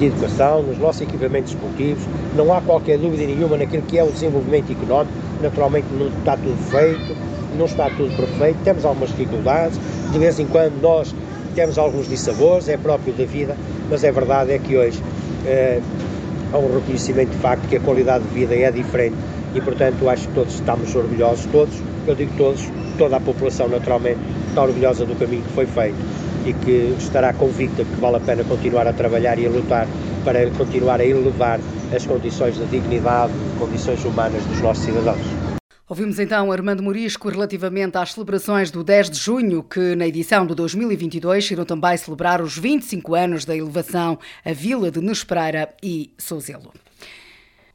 de educação, nos nossos equipamentos esportivos, não há qualquer dúvida nenhuma naquilo que é o desenvolvimento económico, naturalmente não está tudo feito, não está tudo perfeito, temos algumas dificuldades, de vez em quando nós temos alguns dissabores, é próprio da vida, mas é verdade é que hoje é, há um reconhecimento de facto que a qualidade de vida é diferente e portanto acho que todos estamos orgulhosos, todos, eu digo todos, toda a população naturalmente está orgulhosa do caminho que foi feito e que estará convicta que vale a pena continuar a trabalhar e a lutar para continuar a elevar as condições de dignidade, condições humanas dos nossos cidadãos. Ouvimos então Armando Morisco relativamente às celebrações do 10 de junho, que na edição de 2022 irão também celebrar os 25 anos da elevação à Vila de Nespereira e Souzelo.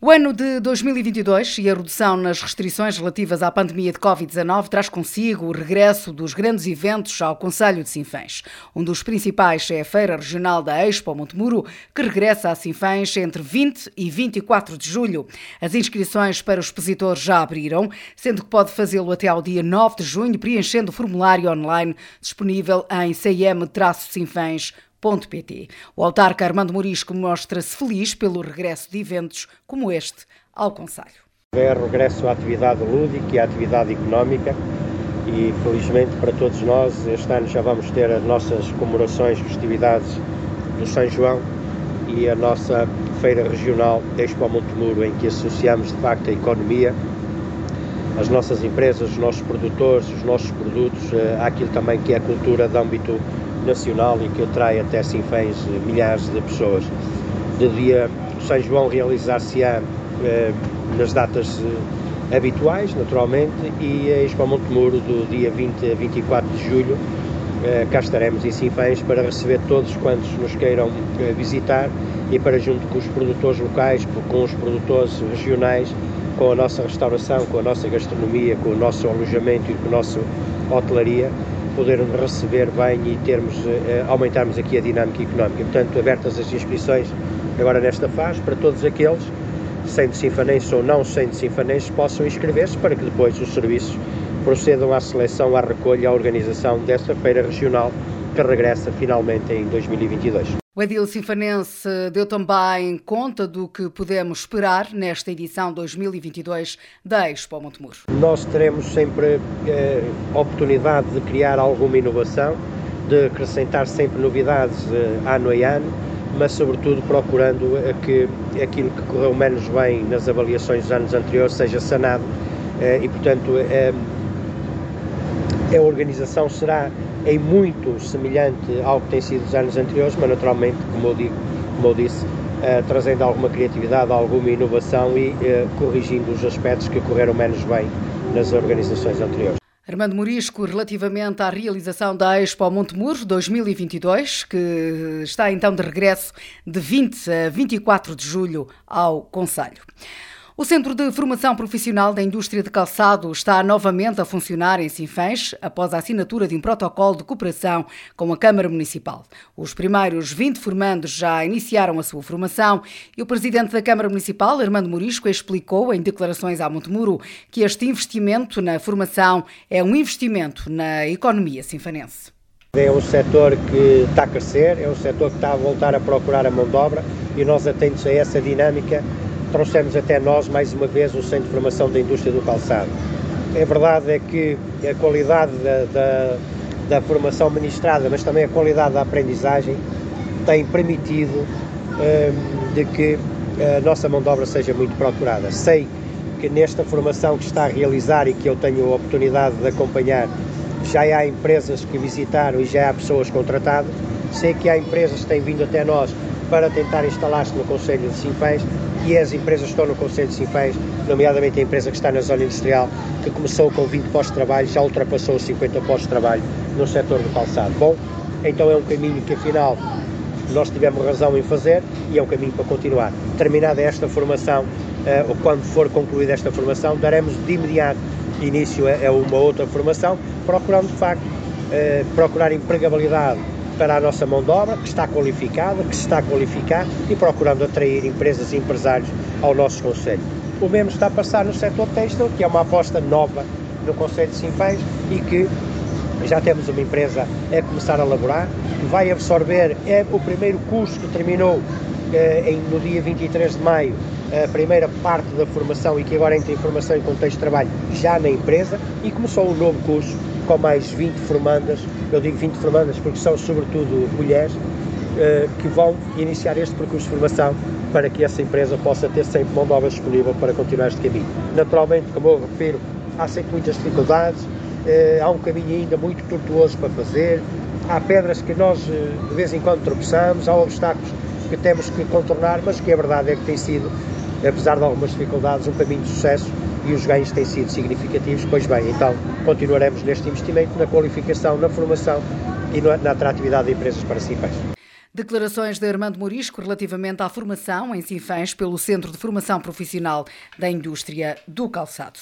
O ano de 2022 e a redução nas restrições relativas à pandemia de Covid-19 traz consigo o regresso dos grandes eventos ao Conselho de Sinfãs. Um dos principais é a Feira Regional da Expo Montemuro, que regressa a Sinfãs entre 20 e 24 de julho. As inscrições para os expositores já abriram, sendo que pode fazê-lo até ao dia 9 de junho, preenchendo o formulário online disponível em cm-sinfãs.com o autarca Armando Morisco mostra-se feliz pelo regresso de eventos como este ao Conselho. É regresso à atividade lúdica e à atividade económica e felizmente para todos nós este ano já vamos ter as nossas comemorações, festividades do São João e a nossa feira regional Expo Montemuro em que associamos de facto a economia, as nossas empresas, os nossos produtores, os nossos produtos, eh, àquilo também que é a cultura de âmbito nacional e que atrai até Sinfãs milhares de pessoas. De dia São João realizar-se-á eh, nas datas eh, habituais, naturalmente, e a Expo Montemuro do dia 20 a 24 de julho. Eh, cá estaremos em Sinfãs para receber todos quantos nos queiram eh, visitar e para, junto com os produtores locais, com os produtores regionais, com a nossa restauração, com a nossa gastronomia, com o nosso alojamento e com a nossa hotelaria, poder receber bem e termos, uh, aumentarmos aqui a dinâmica económica. Portanto, abertas as inscrições agora nesta fase para todos aqueles, sendo sinfanenses ou não sendo sinfanenses, possam inscrever-se para que depois os serviços procedam à seleção, à recolha, à organização desta feira regional que regressa finalmente em 2022. O Edil Sinfanense deu também conta do que podemos esperar nesta edição 2022 da Expo Montemuro. Nós teremos sempre eh, oportunidade de criar alguma inovação, de acrescentar sempre novidades eh, ano a ano, mas sobretudo procurando que aquilo que correu menos bem nas avaliações dos anos anteriores seja sanado eh, e, portanto, eh, a organização será em muito semelhante ao que tem sido os anos anteriores, mas naturalmente, como eu, digo, como eu disse, uh, trazendo alguma criatividade, alguma inovação e uh, corrigindo os aspectos que correram menos bem nas organizações anteriores. Armando Morisco, relativamente à realização da Expo Montemuro 2022, que está então de regresso de 20 a 24 de julho ao Conselho. O Centro de Formação Profissional da Indústria de Calçado está novamente a funcionar em Sinfãs após a assinatura de um protocolo de cooperação com a Câmara Municipal. Os primeiros 20 formandos já iniciaram a sua formação e o Presidente da Câmara Municipal, Armando Morisco, explicou em declarações à Montemuro que este investimento na formação é um investimento na economia sinfanense. É um setor que está a crescer, é um setor que está a voltar a procurar a mão de obra e nós atentos a essa dinâmica trouxemos até nós, mais uma vez, o Centro de Formação da Indústria do Calçado. A verdade é que a qualidade da, da, da formação ministrada, mas também a qualidade da aprendizagem, tem permitido um, de que a nossa mão de obra seja muito procurada. Sei que nesta formação que está a realizar e que eu tenho a oportunidade de acompanhar, já há empresas que visitaram e já há pessoas contratadas. Sei que há empresas que têm vindo até nós para tentar instalar-se no Conselho de Sinfãs e as empresas que estão no Conselho de Sinfãs, nomeadamente a empresa que está na zona industrial, que começou com 20 postos de trabalho, já ultrapassou os 50 postos de trabalho no setor do calçado. Bom, então é um caminho que afinal nós tivemos razão em fazer e é um caminho para continuar. Terminada esta formação, uh, ou quando for concluída esta formação, daremos de imediato início a, a uma outra formação, procurando de facto uh, procurar empregabilidade para a nossa mão de obra, que está qualificada, que se está a qualificar e procurando atrair empresas e empresários ao nosso Conselho. O mesmo está a passar no setor têxtil, que é uma aposta nova no Conselho de Sinfãs e que já temos uma empresa a começar a elaborar, que vai absorver, é o primeiro curso que terminou eh, em, no dia 23 de maio, a primeira parte da formação e que agora entra em formação e contexto de trabalho já na empresa e começou um novo curso com mais 20 formandas, eu digo 20 formandas porque são sobretudo mulheres, eh, que vão iniciar este percurso de formação para que essa empresa possa ter sempre mão de obra disponível para continuar este caminho. Naturalmente, como eu refiro, há sempre muitas dificuldades, eh, há um caminho ainda muito tortuoso para fazer, há pedras que nós eh, de vez em quando tropeçamos, há obstáculos que temos que contornar, mas que a verdade é que tem sido, apesar de algumas dificuldades, um caminho de sucesso e os ganhos têm sido significativos, pois bem, então continuaremos neste investimento na qualificação, na formação e na atratividade de empresas Sinfãs. Declarações de Armando Morisco relativamente à formação em Sinfãs pelo Centro de Formação Profissional da Indústria do Calçado.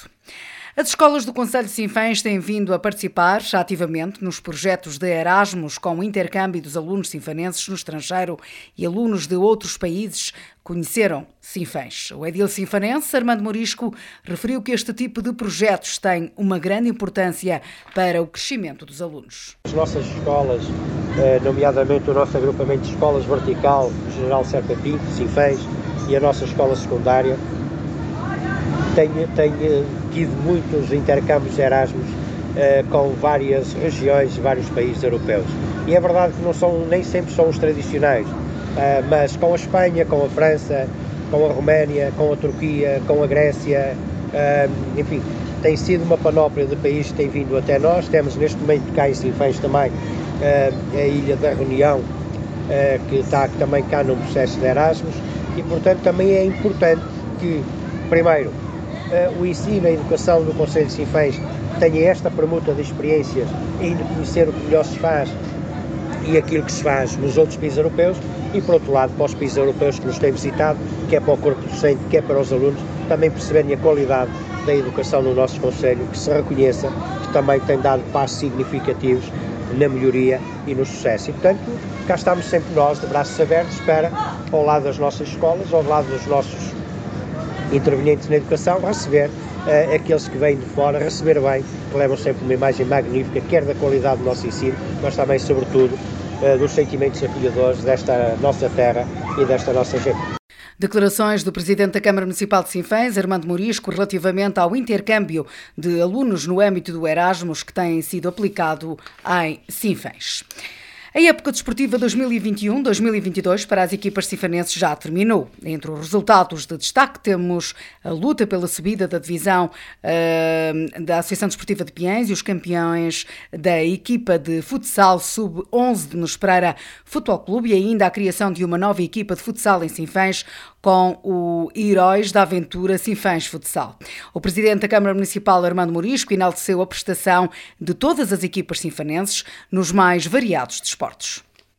As escolas do Conselho de Sinfãs têm vindo a participar ativamente nos projetos de Erasmus com o intercâmbio dos alunos sinfanenses no estrangeiro e alunos de outros países conheceram Sinfãs. O edil sinfanense Armando Morisco referiu que este tipo de projetos tem uma grande importância para o crescimento dos alunos. As nossas escolas, eh, nomeadamente o nosso agrupamento de escolas vertical, General Serpa Pinto, Sinfãs, e a nossa escola secundária, tem, tem tido muitos intercâmbios Erasmus uh, com várias regiões, vários países europeus. E é verdade que não são, nem sempre são os tradicionais, mas com a Espanha, com a França, com a Roménia, com a Turquia, com a Grécia, uh, enfim, tem sido uma panóplia de países que têm vindo até nós. Temos neste momento cá em Sinfãs também a Ilha da Reunião, que está também cá no processo de Erasmus, e portanto também é importante que, primeiro, o ensino, a educação do Conselho de Sinfãs tenha esta permuta de experiências e de conhecer o que melhor se faz e aquilo que se faz nos outros países europeus e, por outro lado, para os países europeus que nos têm visitado, que é para o corpo docente, que é para os alunos, também perceberem a qualidade da educação no nosso Conselho, que se reconheça que também tem dado passos significativos na melhoria e no sucesso. E, portanto, cá estamos sempre nós, de braços abertos, para, ao lado das nossas escolas, ao lado dos nossos intervenientes na educação, receber uh, aqueles que vêm de fora, receber bem, que levam sempre uma imagem magnífica, quer da qualidade do nosso ensino, mas também, sobretudo, uh, dos sentimentos acolhedores desta nossa terra e desta nossa gente. Declarações do Presidente da Câmara Municipal de Sinfãs, Armando Morisco, relativamente ao intercâmbio de alunos no âmbito do Erasmus que tem sido aplicado em Sinfãs. A época desportiva 2021-2022 para as equipas cifanenses já terminou. Entre os resultados de destaque temos a luta pela subida da divisão uh, da Associação Desportiva de Piens e os campeões da equipa de futsal sub-11 de Nos Pereira Futebol Clube e ainda a criação de uma nova equipa de futsal em Sinfãs com o Heróis da Aventura Sinfãs Futsal. O presidente da Câmara Municipal, Armando Morisco, enalteceu a prestação de todas as equipas sinfanenses nos mais variados desportos.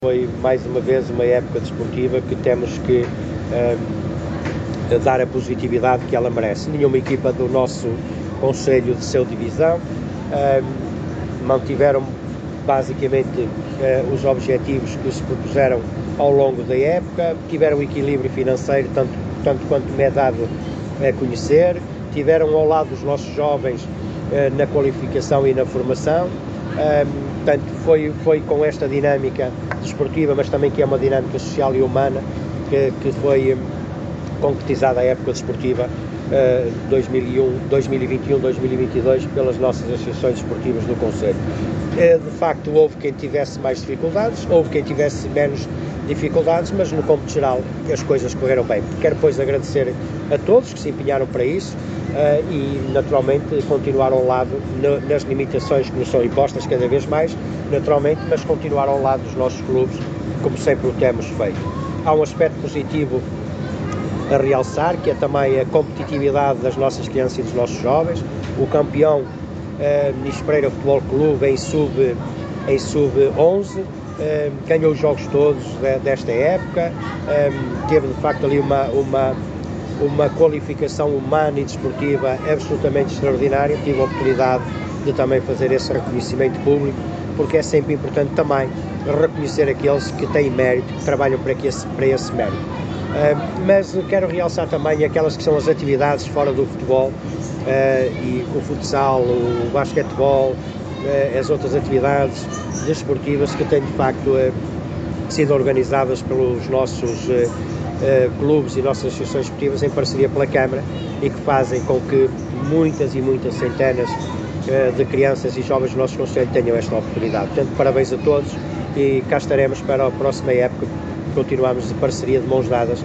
Foi mais uma vez uma época desportiva que temos que um, dar a positividade que ela merece. Nenhuma equipa do nosso Conselho de seu divisão um, mantiveram basicamente uh, os objetivos que se propuseram ao longo da época, tiveram equilíbrio financeiro, tanto, tanto quanto me é dado a conhecer, tiveram ao lado dos nossos jovens eh, na qualificação e na formação. Portanto, foi, foi com esta dinâmica desportiva, mas também que é uma dinâmica social e humana, que, que foi concretizada a época desportiva uh, 2021-2022 pelas nossas associações desportivas do Conselho. Uh, de facto, houve quem tivesse mais dificuldades, houve quem tivesse menos dificuldades, mas no cômputo geral as coisas correram bem. Quero, pois, agradecer a todos que se empenharam para isso uh, e, naturalmente, continuar ao lado no, nas limitações que nos são impostas cada vez mais, naturalmente, mas continuar ao lado dos nossos clubes, como sempre o temos feito. Há um aspecto positivo a realçar, que é também a competitividade das nossas crianças e dos nossos jovens. O campeão uh, Nis Pereira Futebol Clube em sub em sub-11 um, ganhou os jogos todos de, desta época, um, teve de facto ali uma, uma, uma qualificação humana e desportiva absolutamente extraordinária. Tive a oportunidade de também fazer esse reconhecimento público, porque é sempre importante também reconhecer aqueles que têm mérito, que trabalham para esse, para esse mérito. Um, mas quero realçar também aquelas que são as atividades fora do futebol, uh, e o futsal, o basquetebol, as outras atividades, desportivas que têm de facto eh, sido organizadas pelos nossos eh, eh, clubes e nossas associações esportivas em parceria pela Câmara e que fazem com que muitas e muitas centenas de crianças e jovens do nosso Conselho tenham esta oportunidade. Portanto, parabéns a todos e cá estaremos para a próxima época. Continuamos de parceria de mãos dadas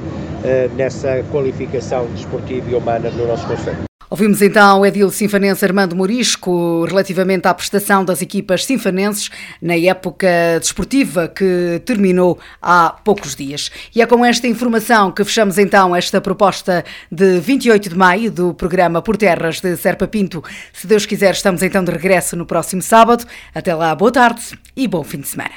nessa qualificação desportiva e humana no nosso Conselho. Ouvimos então o Edil Sinfanense Armando Morisco relativamente à prestação das equipas sinfanenses na época desportiva que terminou há poucos dias. E é com esta informação que fechamos então esta proposta de 28 de maio do programa Por Terras de Serpa Pinto. Se Deus quiser, estamos então de regresso no próximo sábado. Até lá, boa tarde e bom fim de semana.